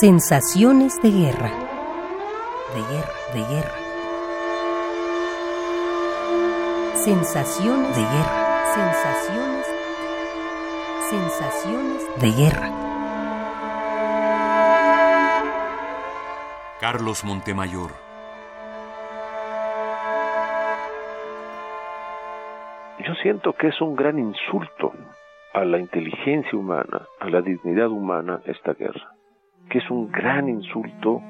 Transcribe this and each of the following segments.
Sensaciones de guerra. De guerra, de guerra. Sensaciones de guerra. Sensaciones. Sensaciones de guerra. Carlos Montemayor. Yo siento que es un gran insulto a la inteligencia humana, a la dignidad humana esta guerra es un gran insulto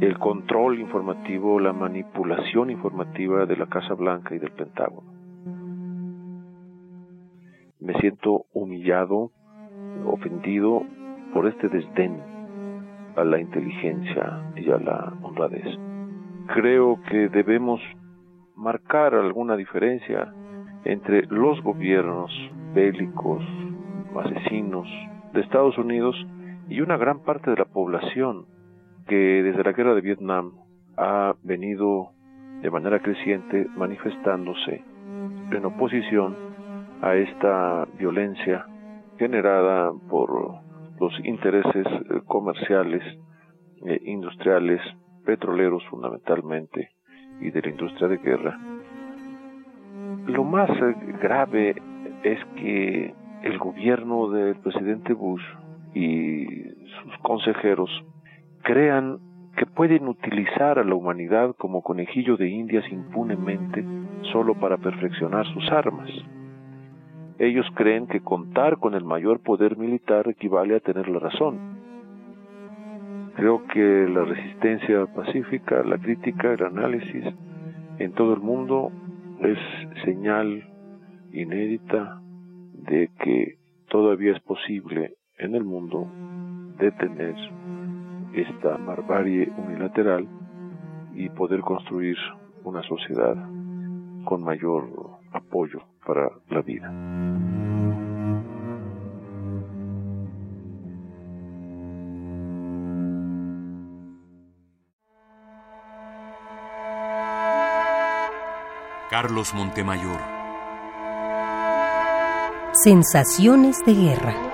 el control informativo, la manipulación informativa de la Casa Blanca y del Pentágono. Me siento humillado, ofendido por este desdén a la inteligencia y a la honradez. Creo que debemos marcar alguna diferencia entre los gobiernos bélicos, asesinos de Estados Unidos y una gran parte de la población que desde la guerra de Vietnam ha venido de manera creciente manifestándose en oposición a esta violencia generada por los intereses comerciales, e industriales, petroleros fundamentalmente, y de la industria de guerra. Lo más grave es que el gobierno del presidente Bush y sus consejeros crean que pueden utilizar a la humanidad como conejillo de indias impunemente solo para perfeccionar sus armas. Ellos creen que contar con el mayor poder militar equivale a tener la razón. Creo que la resistencia pacífica, la crítica, el análisis en todo el mundo es señal inédita de que todavía es posible en el mundo detener esta barbarie unilateral y poder construir una sociedad con mayor apoyo para la vida. Carlos Montemayor. Sensaciones de guerra